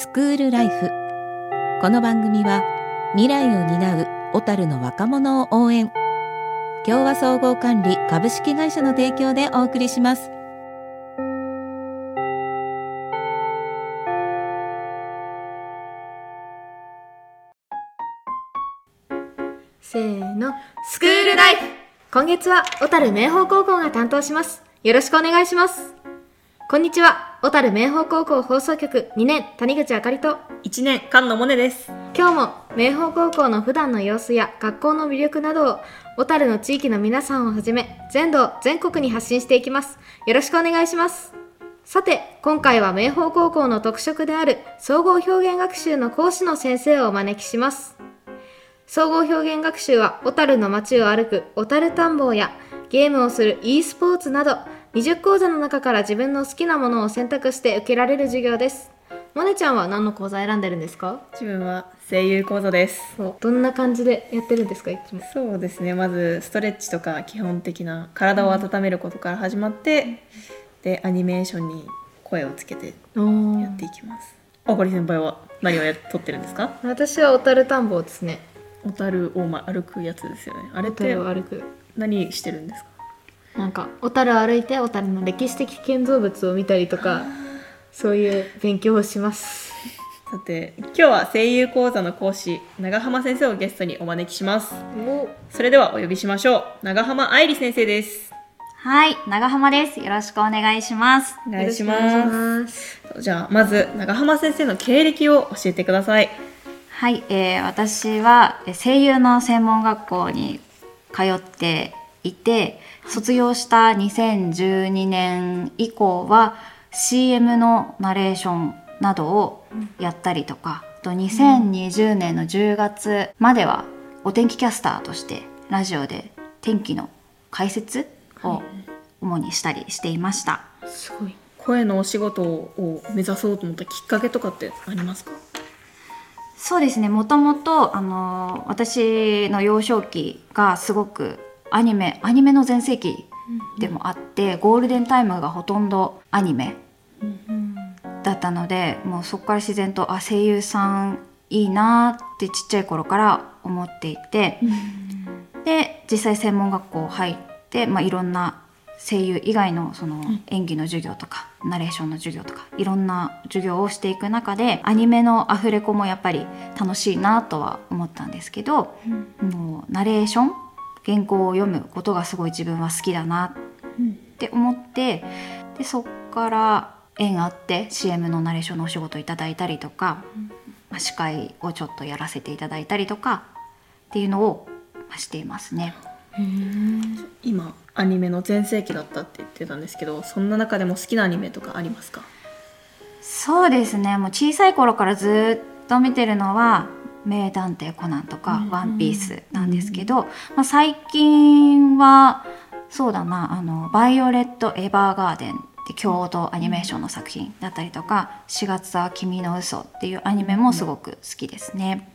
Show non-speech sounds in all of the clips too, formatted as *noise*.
スクールライフ。この番組は未来を担う小樽の若者を応援。共和総合管理株式会社の提供でお送りします。せーの、スクールライフ。今月は小樽明豊高校が担当します。よろしくお願いします。こんにちは、小樽明豊高校放送局2年谷口あかりと、1年菅野萌音です。今日も明豊高校の普段の様子や学校の魅力などを小樽の地域の皆さんをはじめ全道全国に発信していきます。よろしくお願いします。さて今回は明豊高校の特色である総合表現学習の講師の先生をお招きします。総合表現学習は小樽の街を歩く小樽探訪やゲームをする e スポーツなど20講座の中から自分の好きなものを選択して受けられる授業です。モネちゃんは何の講座選んでるんですか？自分は声優講座です。そう。どんな感じでやってるんですかいつも？そうですね。まずストレッチとか基本的な体を温めることから始まって、でアニメーションに声をつけてやっていきます。あかり先輩は何をやっとってるんですか？私は小樽田んぼですね。小樽をま歩くやつですよね。あれっ小て何してるんですか？なんか小樽歩いて小樽の歴史的建造物を見たりとかそういう勉強をします。さて今日は声優講座の講師長浜先生をゲストにお招きします。お。それではお呼びしましょう。長浜愛理先生です。はい、長浜です。よろしくお願いします。お願いします。じゃあまず長浜先生の経歴を教えてください。はい、えー私はえー声優の専門学校に通っていて、卒業した2012年以降は CM のナレーションなどをやったりとか、あと2020年の10月まではお天気キャスターとしてラジオで天気の解説を主にしたりしていました。すごい。声のお仕事を目指そうと思ったきっかけとかってありますか？そうですね。もともとあの私の幼少期がすごくアニメアニメの全盛期でもあって、ゴールデンタイムがほとんどアニメだったのでもうそこから自然とあ声優さんいいなってちっちゃい頃から思っていて、で実際専門学校入って、まあ、いろんな声優以外のその演技の授業とか、ナレーションの授業とかいろんな授業をしていく中でアニメのアフレコもやっぱり楽しいなとは思ったんですけど、もうナレーション原稿を読むことがすごい自分は好きだなって思ってでそっから縁あって CM のナレーションのお仕事いただいたりとか、まあ司会をちょっとやらせていただいたりとかっていうのをまあしていますね。今アニメの全盛期だったって言ってたんですけどそんな中でも好きなアニメとかありますか？そうですね。もう小さい頃からずっと見てるのは「名探偵コナン」とか「ワンピースなんですけど、まあ、最近はそうだなあの「バイオレット・エヴァーガーデン」って郷土アニメーションの作品だったりとか「4月は君の嘘っていうアニメもすごく好きですね。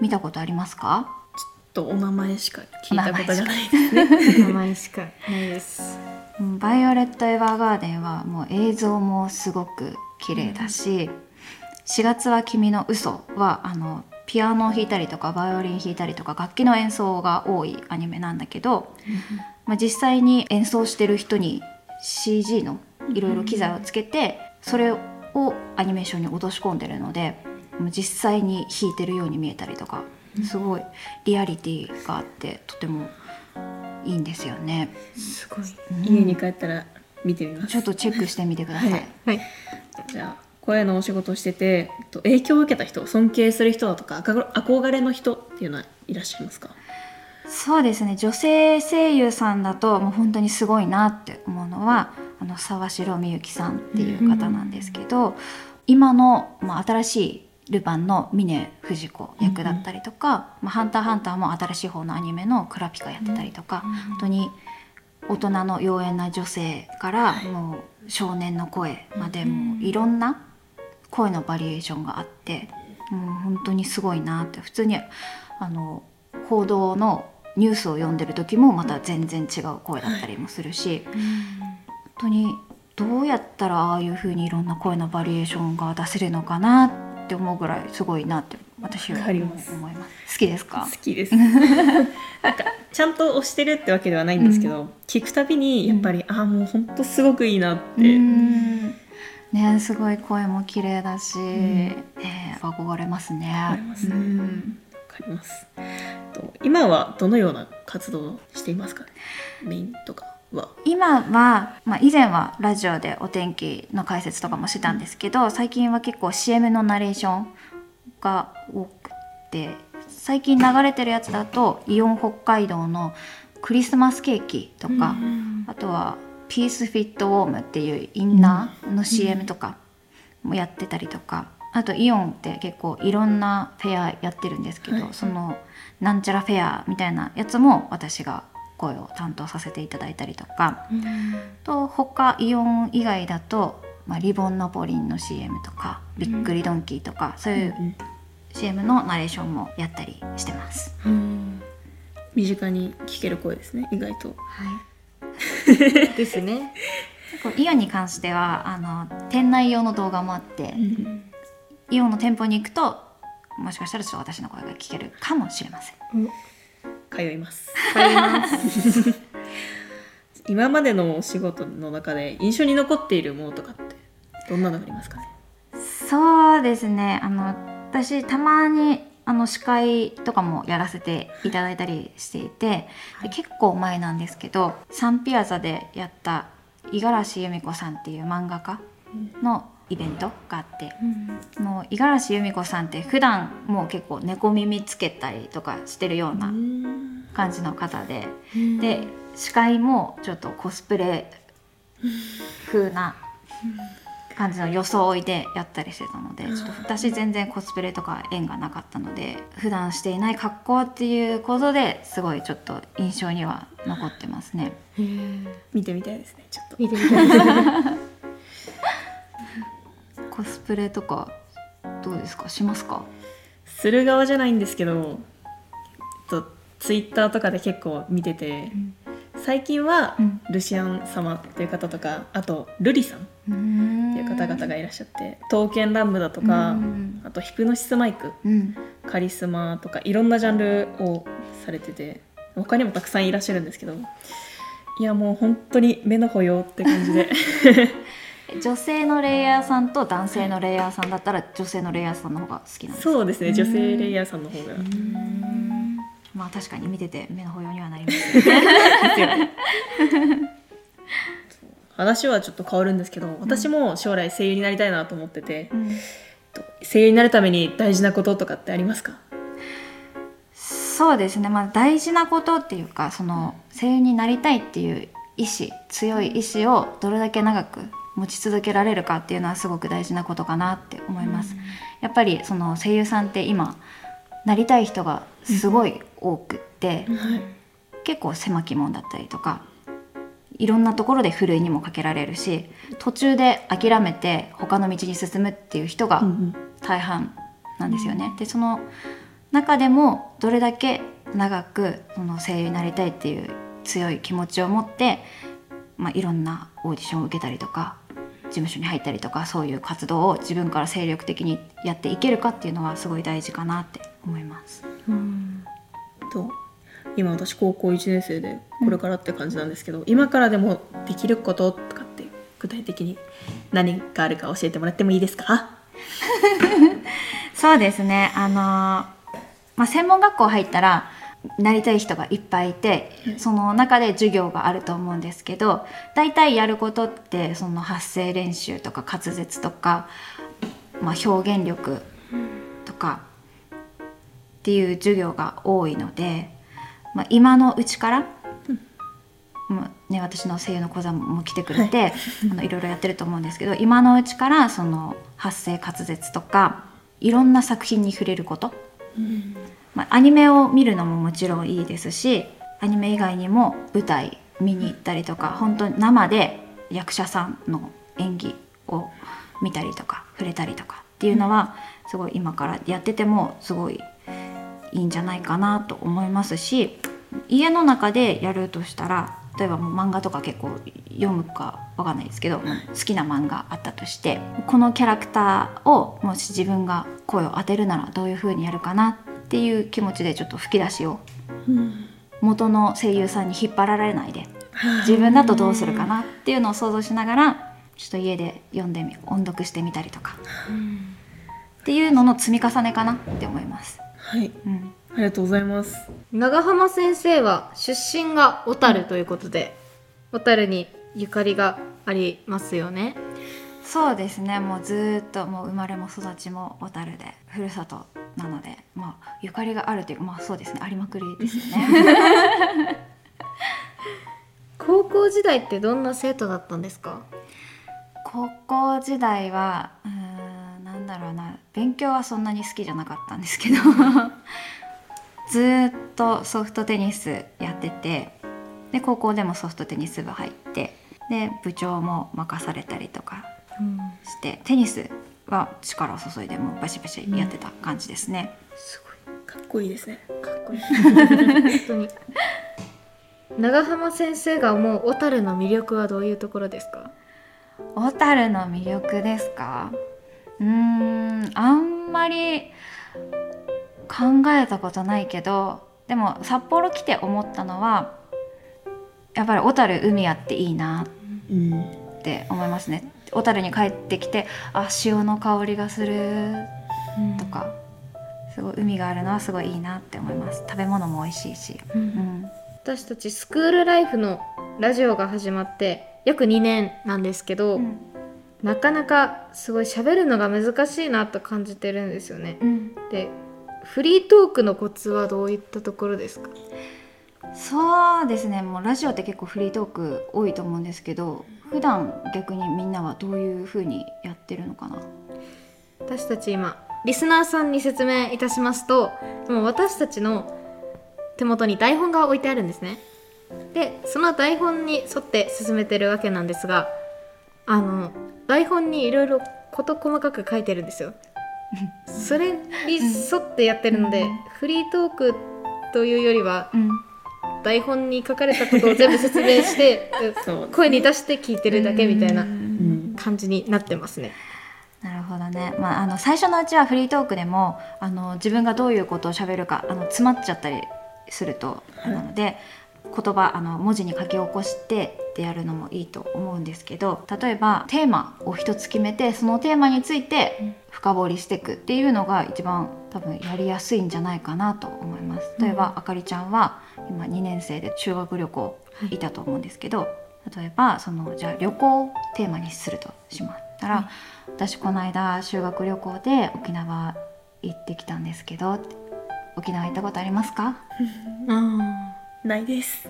見たことありますか？とお名前しか聞いたことがないですね。名前しかないです。うんバイオレット・エヴァーガーデンはもう映像もすごく綺麗だし「4月は君の嘘はあのピアノを弾いたりとかバイオリン弾いたりとか楽器の演奏が多いアニメなんだけど、まあ、実際に演奏してる人に CG のいろいろ機材をつけてそれをアニメーションに落とし込んでるので実際に弾いてるように見えたりとかすごいリアリティがあってとてもいいんですよね。すごい。家に帰ったら見てみます。ちょっとチェックしてみてください。はい。はい。じゃあ声のお仕事をしててえっと影響を受けた人尊敬する人だとか憧憧れの人っていうのはいらっしゃいますか？そうですね。女性声優さんだともう本当にすごいなって思うのはあの沢城みゆきさんっていう方なんですけど、今の、まあ、新しいルパンの峰不二子役だったりとか「まあ、ハンターハンター」も新しい方のアニメのクラピカやってたりとか、本当に大人の妖艶な女性からもう少年の声までもういろんな声のバリエーションがあってもう本当にすごいなって。普通にあの報道のニュースを読んでる時もまた全然違う声だったりもするし、本当にどうやったらああいう風にいろんな声のバリエーションが出せるのかなって思うぐらいすごいなって私は思います。好きですか？好きです。なんかちゃんと推してるってわけではないんですけど、聞くたびにやっぱり、ああもうほんとすごくいいなって、うんねすごい声も綺麗だし、ん。ね憧れますね。憧れますね。うん。わかります。と今はどのような活動をしていますか？ねメインとかは。今は、まあ、以前はラジオでお天気の解説とかもしてたんですけど最近は結構 CM のナレーションが多くて最近流れてるやつだとイオン北海道のクリスマスケーキとか、あとはピースフィットウォームっていうインナーの CM とかもやってたりとか、あとイオンって結構いろんなフェアやってるんですけど、はい。そのなんちゃらフェアみたいなやつも私が声を担当させていただいたりとかと他イオン以外だと、まあ、リボンナポリンの CM とかびっくりドンキーとか、そういう CM のナレーションもやったりしてます。身近に聞ける声ですね意外と *laughs* ですね。イオンに関してはあの店内用の動画もあって、イオンの店舗に行くともしかしたらちょっと私の声が聞けるかもしれません。通いますます。今までのお仕事の中で印象に残っているものとかってどんなのがありますかね？そうですねあの私たまにあの司会とかもやらせていただいたりしていて、で結構前なんですけどサンピアザでやった五十嵐由美子さんっていう漫画家のイベントがあって、もう五十嵐由美子さんって普段もう結構猫耳つけたりとかしてるような感じの方で、で司会もちょっとコスプレ風な感じの装いでやったりしてたのでちょっと私全然コスプレとか縁がなかったので普段していない格好っていうことですごいちょっと印象には残ってますね。見てみたいですねちょっと。見てみたいです。*laughs* コスプレとかどうですか？しますか？する側じゃないんですけど、えっと、ツイッターとかで結構見てて、最近はうん。ルシアン様っていう方とかあとルリさんっっていう方々がいらっしゃって刀剣乱舞だとか、うん。あとヒプノシスマイクうん。カリスマとかいろんなジャンルをされてて他にもたくさんいらっしゃるんですけどいやもう本当に目の保養って感じで。*laughs* 女性のレイヤーさんと男性のレイヤーさんだったら女性のレイヤーさんの方が好きなんですか？そうですね女性レイヤーさんの方が。まあ確かに見てて目の保養にはなりますね *laughs* 話はちょっと変わるんですけど私も将来声優になりたいなと思ってて、うん。と声優になるために大事なこととかってありますか？そうですね、まあ、大事なことっていうかその声優になりたいっていう意志強い意志をどれだけ長く持ち続けられるかっていうのはすごく大事なことかなって思います。やっぱりその声優さんって今なりたい人がすごい多くって、結構狭き門だったりとかいろんなところでふるいにもかけられるし途中で諦めて他の道に進むっていう人が大半なんですよね。でその中でもどれだけ長くその声優になりたいっていう強い気持ちを持って、まあ、いろんなオーディションを受けたりとか事務所に入ったりとかそういう活動を自分から精力的にやっていけるかっていうのはすごい大事かなって思います。と今私高校1年生でこれからって感じなんですけど、今からでもできることとかって具体的に何があるか教えてもらってもいいですか？*laughs* そうですね。あのーまあ、専門学校入ったらなりたい人がいっぱいいてその中で授業があると思うんですけど大体やることってその発声練習とか滑舌とか、まあ、表現力とかっていう授業が多いので、まあ、今のうちから、もうね、私の声優の講座も来てくれて、あのいろいろやってると思うんですけど今のうちからその発声滑舌とかいろんな作品に触れること、まあ、アニメを見るのももちろんいいですしアニメ以外にも舞台見に行ったりとか本当に生で役者さんの演技を見たりとか触れたりとかっていうのはすごい今からやっててもすごいいいんじゃないかなと思いますし家の中でやるとしたら例えばもう漫画とか結構読むかわかんないですけど、好きな漫画あったとしてこのキャラクターをもし自分が声を当てるならどういう風にやるかなっていう気持ちでちょっと吹き出しを元の声優さんに引っ張られないで自分だとどうするかなっていうのを想像しながらちょっと家で読んでみ音読してみたりとか、っていうのの積み重ねかなって思います。はい。うん、ありがとうございます。長浜先生は出身が小樽ということで、小樽にゆかりがありますよね。そうですね。もうずーっともう生まれも育ちも小樽でふるさとなのでまあゆかりがあるというかまあそうですね。ありまくりですよね。*laughs* 高校時代ってどんな生徒だったんですか？高校時代はうーんなんだろうな勉強はそんなに好きじゃなかったんですけど *laughs* ずーっとソフトテニスやっててで高校でもソフトテニス部入ってで部長も任されたりとかしてテニスは力を注いでもうバシバシやってた感じですね、すかっこいいですね。ごいかっこいい。*laughs* 本当に。長浜先生が思う小樽の魅力はどういうところですか？小樽の魅力ですか？うーんあんまり考えたことないけどでも札幌来て思ったのはやっぱり小樽海あっていいなうんって思いますね。小樽に帰ってきてあ潮の香りがするとか、すごい海があるのはすごいいいなって思います。食べ物も美味しいし、うん。私たちスクールライフのラジオが始まって約2年なんですけど、うんなかなかすごい喋るのが難しいなと感じてるんですよね。うん。でフリートークのコツはどういったところですか？そうですね。もうラジオって結構フリートーク多いと思うんですけど普段逆にみんなはどういう風にやってるのかな？私たち今リスナーさんに説明いたしますともう私たちの手元に台本が置いてあるんですね。でその台本に沿って進めてるわけなんですがあの台本にいろいろ事細かく書いてるんですよ。それに沿ってやってるので、うん。フリートークというよりはうん。台本に書かれたことを全部説明して声に出して聞いてるだけみたいなうん。感じになってますね。なるほどね、まあ、あの最初のうちはフリートークでもあの自分がどういうことを喋るかあの詰まっちゃったりすると、はいなので言葉あの文字に書き起こしてってやるのもいいと思うんですけど例えばテーマを一つ決めてそのテーマについて深掘りしていくっていうのが一番多分やりやすいんじゃないかなと思います。例えば、うん。あかりちゃんは今2年生で修学旅行い。たと思うんですけど、例えばそのじゃあ旅行をテーマにするとしまったら、私この間修学旅行で沖縄行ってきたんですけど沖縄行ったことありますか？*laughs* ないです。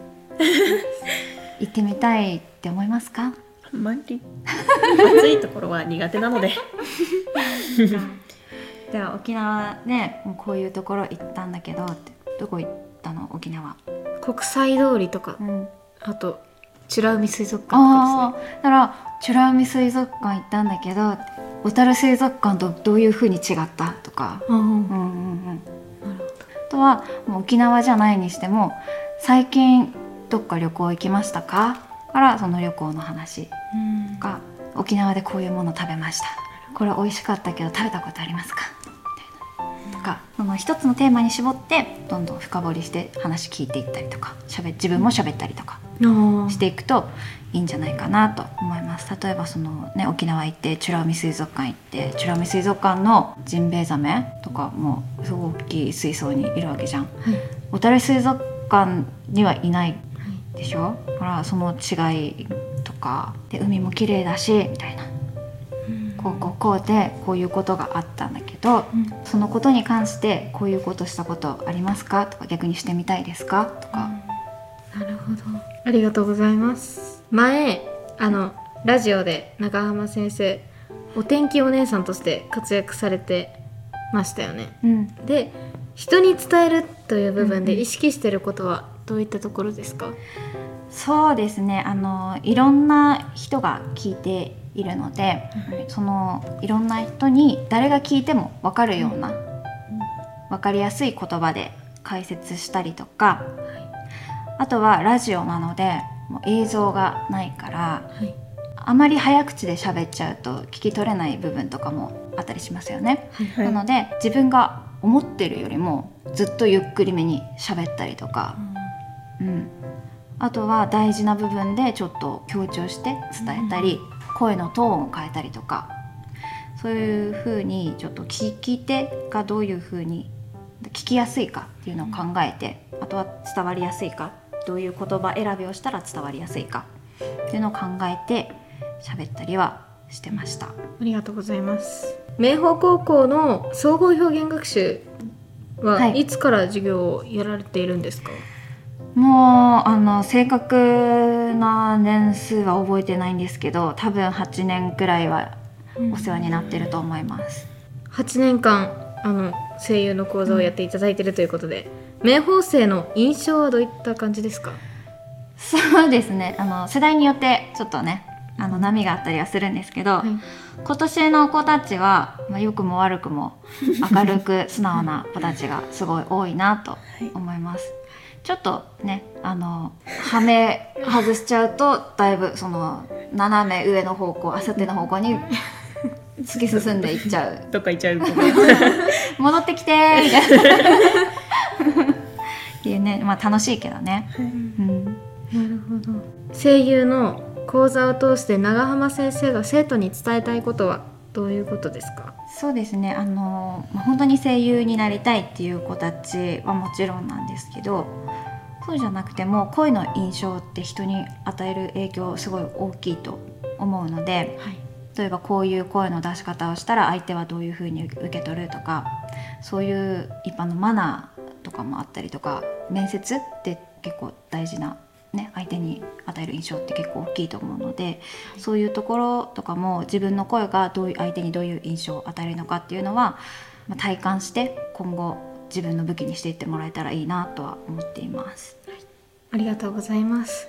行ってみたいって思いますか？あんまり。*laughs* 暑いところは苦手なので。では沖縄ねもうこういうところ行ったんだけどってどこ行ったの？沖縄、国際通りとか。うん、あと美ら海水族館とかああだから美ら海水族館行ったんだけど小樽水族館とどういう風に違った？とか。ですね。うんうんとはもう沖縄じゃないにしても最近どっか旅行行きましたか？からその旅行の話とか沖縄でこういうもの食べました。これ美味しかったけど食べたことありますか？みたいな。とかその一つのテーマに絞ってどんどん深掘りして話聞いていったりとかしゃべ自分も喋ったりとか。あしていくといいんじゃないかなと思います。例えばそのね沖縄行って美ら海水族館行って美ら海水族館のジンベエザメとかもすごい大きい水槽にいるわけじゃん。はい。小樽水族館にはいないでしょ？だからその違いとかで海も綺麗だしみたいな。こうこうこうでこういうことがあったんだけどうん。そのことに関してこういうことしたことありますか？とか逆にしてみたいですか？とか、なるほどありがとうございます。前あのラジオで長浜先生お天気お姉さんとして活躍されてましたよね。うん、で人に伝えるという部分でうんうん意識してることはどういったところですか、そうですね。あのいろんな人が聞いているので、そのいろんな人に誰が聞いても分かるような、分かりやすい言葉で解説したりとか、あとはラジオなのでもう映像がないからはい。あまり早口で喋っちゃうと聞き取れない部分とかもあったりしますよね。はいなので自分が思ってるよりもずっとゆっくりめに喋ったりとか、うん、あとは大事な部分でちょっと強調して伝えたり、声のトーンを変えたりとか。そういうふうにちょっと聞き手がどういうふうに聞きやすいかっていうのを考えて、あとは伝わりやすいかどういう言葉選びをしたら伝わりやすいか。っていうのを考えて喋ったりはしてました。ありがとうございます。明豊高校の総合表現学習ははい。いつから授業をやられているんですか、もうあの正確な年数は覚えてないんですけど多分8年くらいはお世話になってると思います、8年間あの声優の講座をやっていただいているということで、明豊生の印象はどういった感じですか？そうですね。あの世代によってちょっとねあの波があったりはするんですけど、はい。今年の子たちは、まあ、良くも悪くも明るく *laughs* 素直な子たちがすごい多いなと思います。ちょっとねあのはめ外しちゃうとだいぶその斜め上の方向あさっての方向に突き進んでいっちゃう。*laughs* どっか行っちゃう *laughs* 戻ってきてーみたいなっていうねまあ楽しいけどね、うん、なるほど。声優の講座を通して長浜先生が生徒に伝えたいことはどういうことですか？そうですね。あの、まあ、本当に声優になりたいっていう子たちはもちろんなんですけどそうじゃなくても声の印象って人に与える影響すごい大きいと思うのではい。例えばこういう声の出し方をしたら相手はどういうふうに受け取るとかそういう一般のマナーとかもあったりとか面接って結構大事な、ね、相手に与える印象って結構大きいと思うので、そういうところとかも自分の声がどういう相手にどういう印象を与えるのかっていうのは、まあ、体感して今後自分の武器にしていってもらえたらいいなとは思っています。ありがとうございます。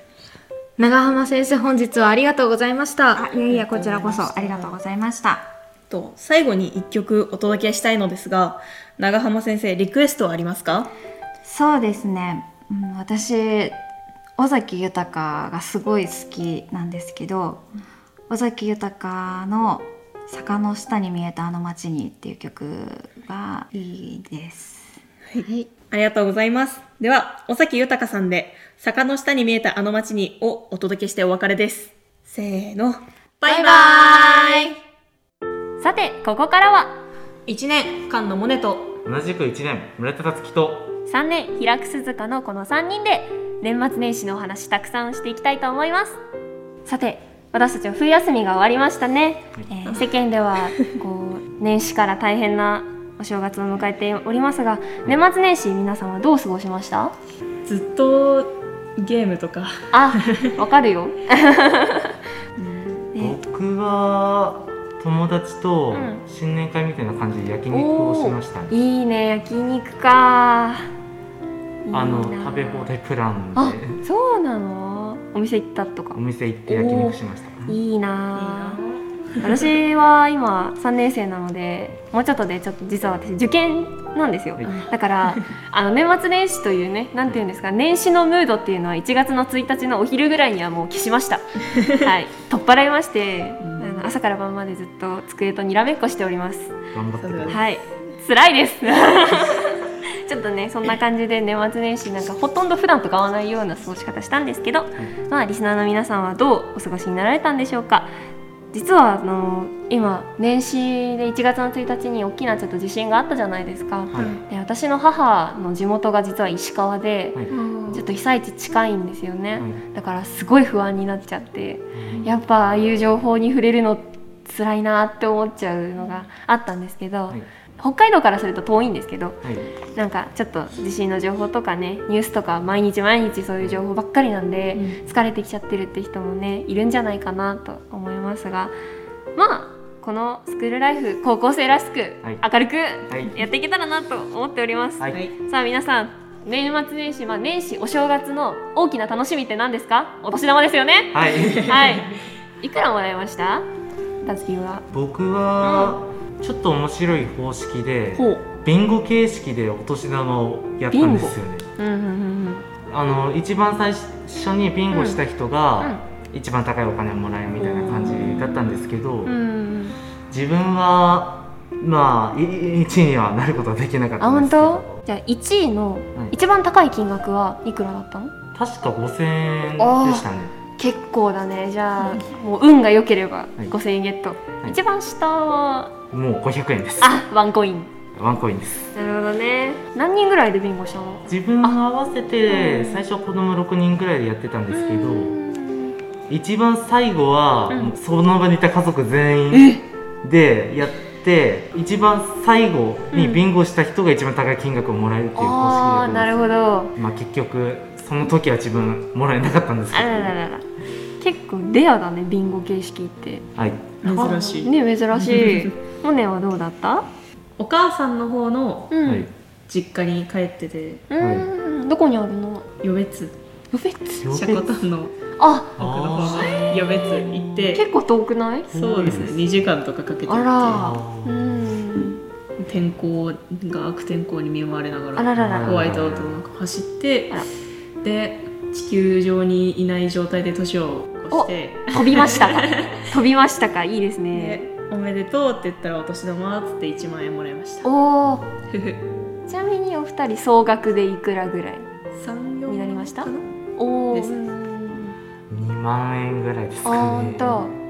長浜先生本日はありがとうございました。あいやいやこちらこそありがとうございました。と最後に一曲お届けしたいのですが長浜先生リクエストはありますか？そうですね、うん、私尾崎豊がすごい好きなんですけど尾崎豊の「坂の下に見えたあの街に」っていう曲がいいです。はい。ありがとうございます。では尾崎豊さんで「坂の下に見えたあの街に」をお届けしてお別れです。せーの。バイバイさてここからは。1年菅野モネと同じく1年村田達樹と。3年平久鈴鹿のこの3人で年末年始のお話たくさんしていきたいと思います。さて私たちは冬休みが終わりましたね、えー世間ではこう *laughs* 年始から大変なお正月を迎えておりますが年末年始皆さんはどう過ごしました？ずっとゲームとか。あわかるよ。*laughs* ね。僕は友達とうん。新年会みたいな感じで焼肉をしましたね、いいね焼肉か。いいな。あの食べ放題プランあでそうなの？お店行ったとか。お店行って焼肉しました。いいな。あ私は今3年生なのでもうちょっとでちょっと実は私受験なんですよ、はい。だから *laughs* あの年末年始というねなんていうんですか年始のムードっていうのは1月の1日のお昼ぐらいにはもう消しました。*laughs* はい。取っ払いまして、あの朝から晩までずっと机とにらめっこしております。頑張ってください。はい。辛いです。*laughs* ちょっとねそんな感じで年末年始なんかほとんど普段と変わらないような過ごし方したんですけど、まあリスナーの皆さんはどうお過ごしになられたんでしょうか実はあの今年始で1月の1日に大きなちょっと地震があったじゃないですか、はい。で私の母の地元が実は石川で、はい。ちょっと被災地近いんですよね、はい。だからすごい不安になっちゃってやっぱああいう情報に触れるの辛いなって思っちゃうのがあったんですけど、はい北海道からすると遠いんですけどはい。なんかちょっと地震の情報とかねニュースとか毎日毎日そういう情報ばっかりなんで、疲れてきちゃってるって人もねいるんじゃないかなと思いますがまあこのスクールライフ高校生らしく、はい。明るくい。やっていけたらなと思っております、はい。さあ皆さん年末年始、まあ、年始お正月の大きな楽しみって何ですか？お年玉ですよね。はい。はい。いくらもらいました？たつきは。僕はちょっと面白い方式でビンゴ形式でお年玉をやったんですよね。うんうんうんあの一番最初にビンゴした人が一番高いお金をもらえるみたいな感じだったんですけど、うん自分はまあい1位にはなることはできなかっあ本たんですけど。当？じゃあ1位のはい。一番高い金額はいくらだったの？確か5000円でしたね結構だね。じゃあもう運が良ければい。5000円ゲット、い。一番下。はもう500円です。あワンコイン。ワンコインです。なるほどね。何人ぐらいでビンゴしたの自分合わせてうん。最初は子供6人ぐらいでやってたんですけどうん。一番最後はうん。もうその場にいた家族全員でやって一番最後にビンゴした人が一番高い金額をもらえるっていう方式ですあなるほど。まあ結局その時は自分もらえなかったんですけあどらららら。結構レアだねビンゴ形式って。はい。珍しい、ね珍しい。*laughs* モネはどうだった？お母さんの方のうん、はい。実家に帰ってて。うん。どこにあるの？余別。予別？よシャコタンのあ。奥の方の余別行って。結構遠くない？そうですね。2時間とかかけてあら。うん。て天候が悪天候に見舞われながあららら。らホワイトアウトの中走って。あらで地球上にいない状態で年を越して。飛びました。か *laughs* 飛びましたか。いいですね。でおめでとうって言ったらお年玉っつって1万円もらいました。おおふふ。ちなみにお二人総額でいくらぐらい3になりました？おおです。2万円ぐらいですかね。あほんと。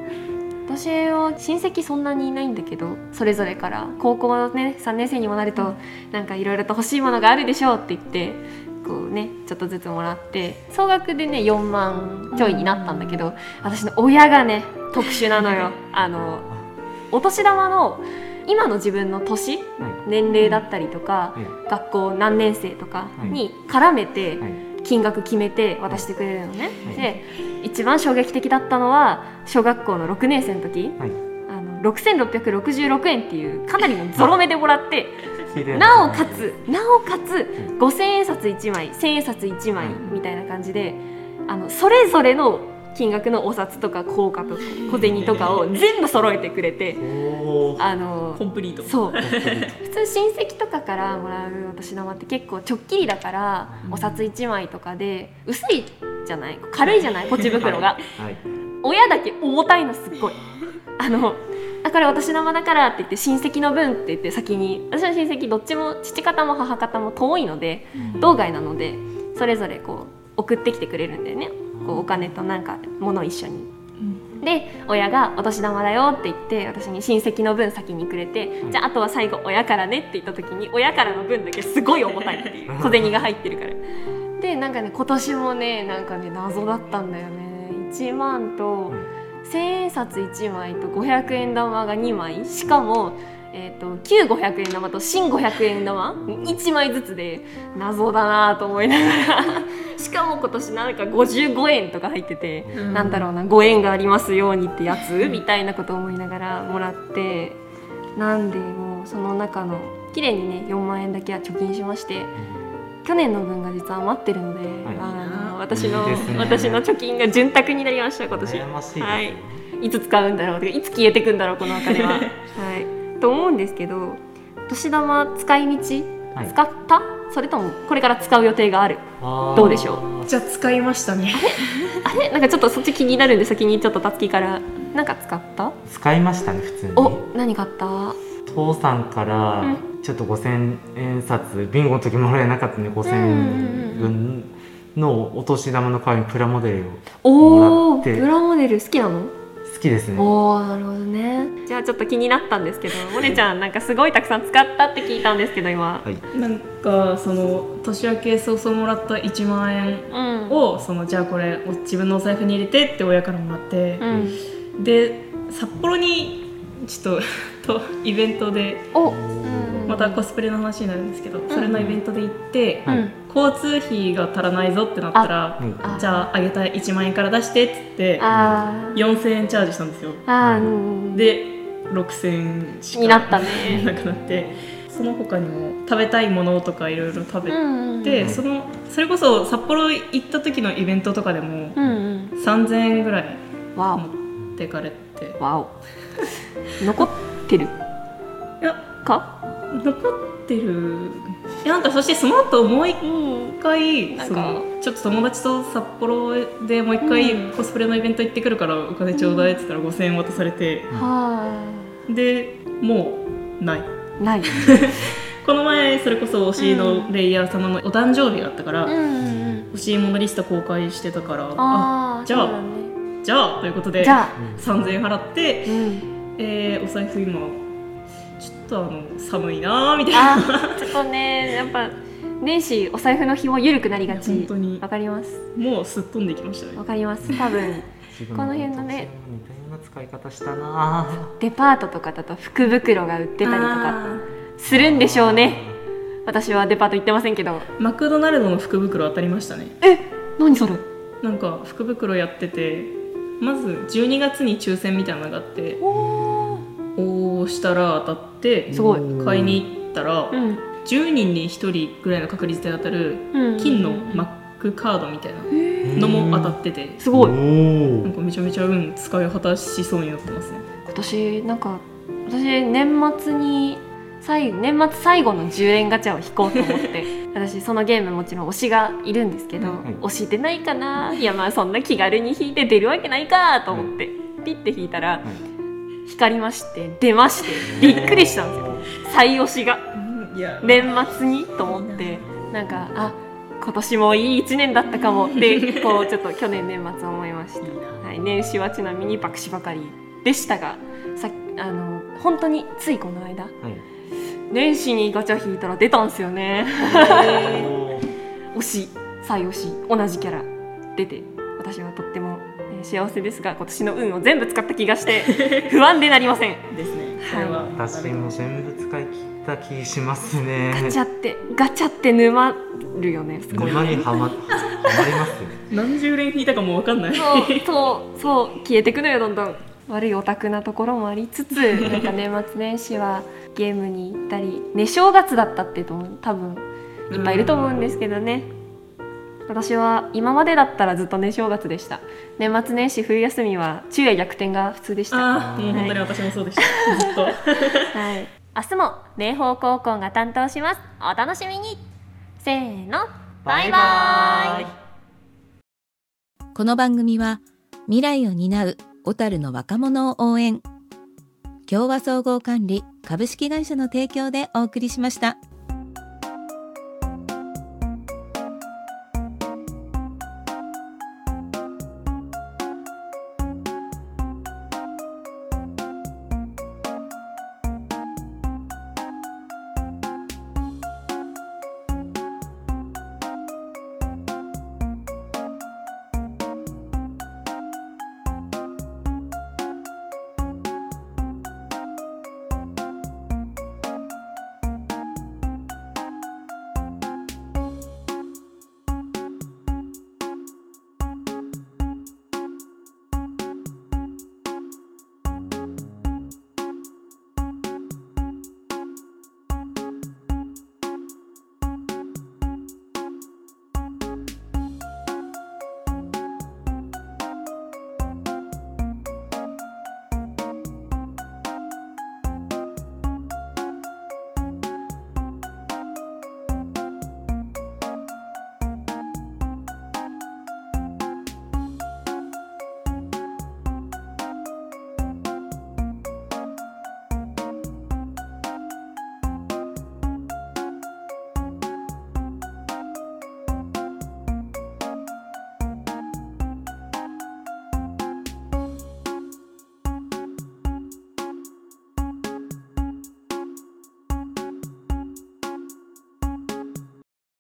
私は親戚そんなにいないんだけどそれぞれから。高校のね3年生にもなるとなんかいろいろと欲しいものがあるでしょうって言ってこうねちょっとずつもらって総額でね4万ちょいになったんだけど私の親がね特殊なのよ。あのお年玉の今の自分の年はい。年齢だったりとかはい学校何年生とかに絡めてはい。金額決めて渡してくれるのね、はい。で一番衝撃的だったのは小学校の6年生の時、はい。あの6666円っていうかなりのゾロ目でもらってな。おかつなおかつ5000円札1枚1000円札1枚みたいな感じであのそれぞれの金額のお札とか硬貨とか小銭とかを全部揃えてくれてあのコンプリート。そう。*laughs* 普通親戚とかからもらうお年玉って結構ちょっきりだからお札1枚とかで薄いじゃない？軽いじゃない？ポチ袋が。はい親だけ重たいのすっごい。あのあこれお年玉だからって言って親戚の分って言って先に私の親戚どっちも父方も母方も遠いので道外なのでそれぞれこう送ってきてくれるんだよね。こうお金となんか物一緒に。で親が「お年玉だよ」って言って私に親戚の分先にくれて、じゃああとは最後親からねって言った時に親からの分だけすごい重たいっていう。*laughs* 小銭が入ってるから。でなんかね今年もねなんかね謎だったんだよね1万と千円札1枚と500円玉が2枚。しかも、えー、と旧500円玉と新500円玉。1枚ずつで謎だなと思いながら。しかも今年なんか55円とか入ってて、うん。なんだろうなご縁がありますようにってやつ？みたいなことを思いながらもらって。なんでもうその中の綺麗にね4万円だけは貯金しまして去年の分が実は余ってるので、はい。あの私のね。私の貯金が潤沢になりました今年。ね。はい。いつ使うんだろうとかいつ消えてくんだろうこのお金は。*laughs* はい、と思うんですけど年玉使い道、はい。使った？それともこれから使う予定がある？どうでしょじゃあ使いましたね。あれ？なんかちょっとそっち気になるんで先にちょっとたつきから。なんか使った？使いましたね普通に。お何買った？父さんからちょっと5000円札ビンゴの時もらえなかったんで5000円分のお年玉の代わりにプラモデルをおおもらって。プラモデル好きなの？好きですね。おおなるほどね。じゃあちょっと気になったんですけど *laughs* モネちゃんなんかすごいたくさん使ったって聞いたんですけど今。はい。なんかその年明け早々もらった1万円うん。をそのじゃあこれお自分のお財布に入れてって親からもらって。う、ん。で札幌にちょっととイベントでまたコスプレの話になるんですけど、それのイベントで行って、交通費が足らないぞってなったらじゃああげたい1万円から出してって言ってあー。4000円チャージしたんですよ。で6000円しかになったね。なくなってその他にも食べたいものとかいろいろ食べて、うんでそのそれこそ札幌行った時のイベントとかでもうんうん。3000円ぐらいわ持ってかれて。おわお。残ってる？いやか？残ってる。いやなんかそしてその後もう一うん回なんか。そのちょっと友達と札幌でもう一回うん。コスプレのイベント行ってくるからお金ちょうだいって言ったら5000円渡されて。はでもうない。いない。*laughs* この前それこそ推しのレイヤー様のお誕生日があったから、うんうん欲しいものリスト公開してたからあじゃあじゃあということでじゃあ。3000円払って、うんえーお財布今ちょっとあの寒いなーみたいな。ちょっとねやっぱ年始お財布の紐緩くなりがち。本当に。わかります？もうすっ飛んできましたね。わかります？多分。この辺のね。似たような使い方したなデパートとかだと福袋が売ってたりとかあするんでしょうね。私はデパート行ってませんけど。ーマクドナルドの福袋当たりましたね。え何それ？なんか福袋やっててまず12月に抽選みたいなのがあってお応募したら当たってすごい。買いに行ったら、うん。10人に1人ぐらいの確率で当たるうん。金のマックカードみたいなのも当たっててすごい。おなんーかめちゃめちゃ運使い果たしそうになってますね。今年なんか私年末に最後年末最後の10連ガチャを引こうと思って私そのゲームもちろん推しがいるんですけど、はい推し出ないかな？いやまあそんな気軽に引いて出るわけないかと思って、ピッて引いたら、光りまして出ましてびっくりしたんですよ。最推しが。年末にと思ってなんかあ今年もいい1年だったかもって *laughs* こうちょっと去年年末思いました、はい、年始はちなみに爆死ばかりでしたがさあの本当についこの間はい年始にガチャ引いたら出たんですよね。*laughs* 推し最推し同じキャラ。出て私はとっても、えー幸せですが今年の運を全部使った気がして *laughs* 不安でなりません。ですね。それは私も全部使い切った気しますね。ガチャってガチャって沼るよね。すごい沼にはまはまりますよ。*laughs* 何十連引いたかも分かんない。そうそうそう消えてくのよどんどん。悪いオタクなところもありつつなんか年末年始はゲームに行ったりね正月だったってと多分いっぱいいると思うんですけどね。私は今までだったらずっとね正月でした。年末年始冬休みは昼夜逆転が普通でした。ああもう本当に私もそうでした、ずっと。*laughs* はい。明日も明豊高校が担当します。お楽しみに。せーの。バイバイ。この番組は未来を担う小樽の若者を応援共和総合管理株式会社の提供でお送りしました。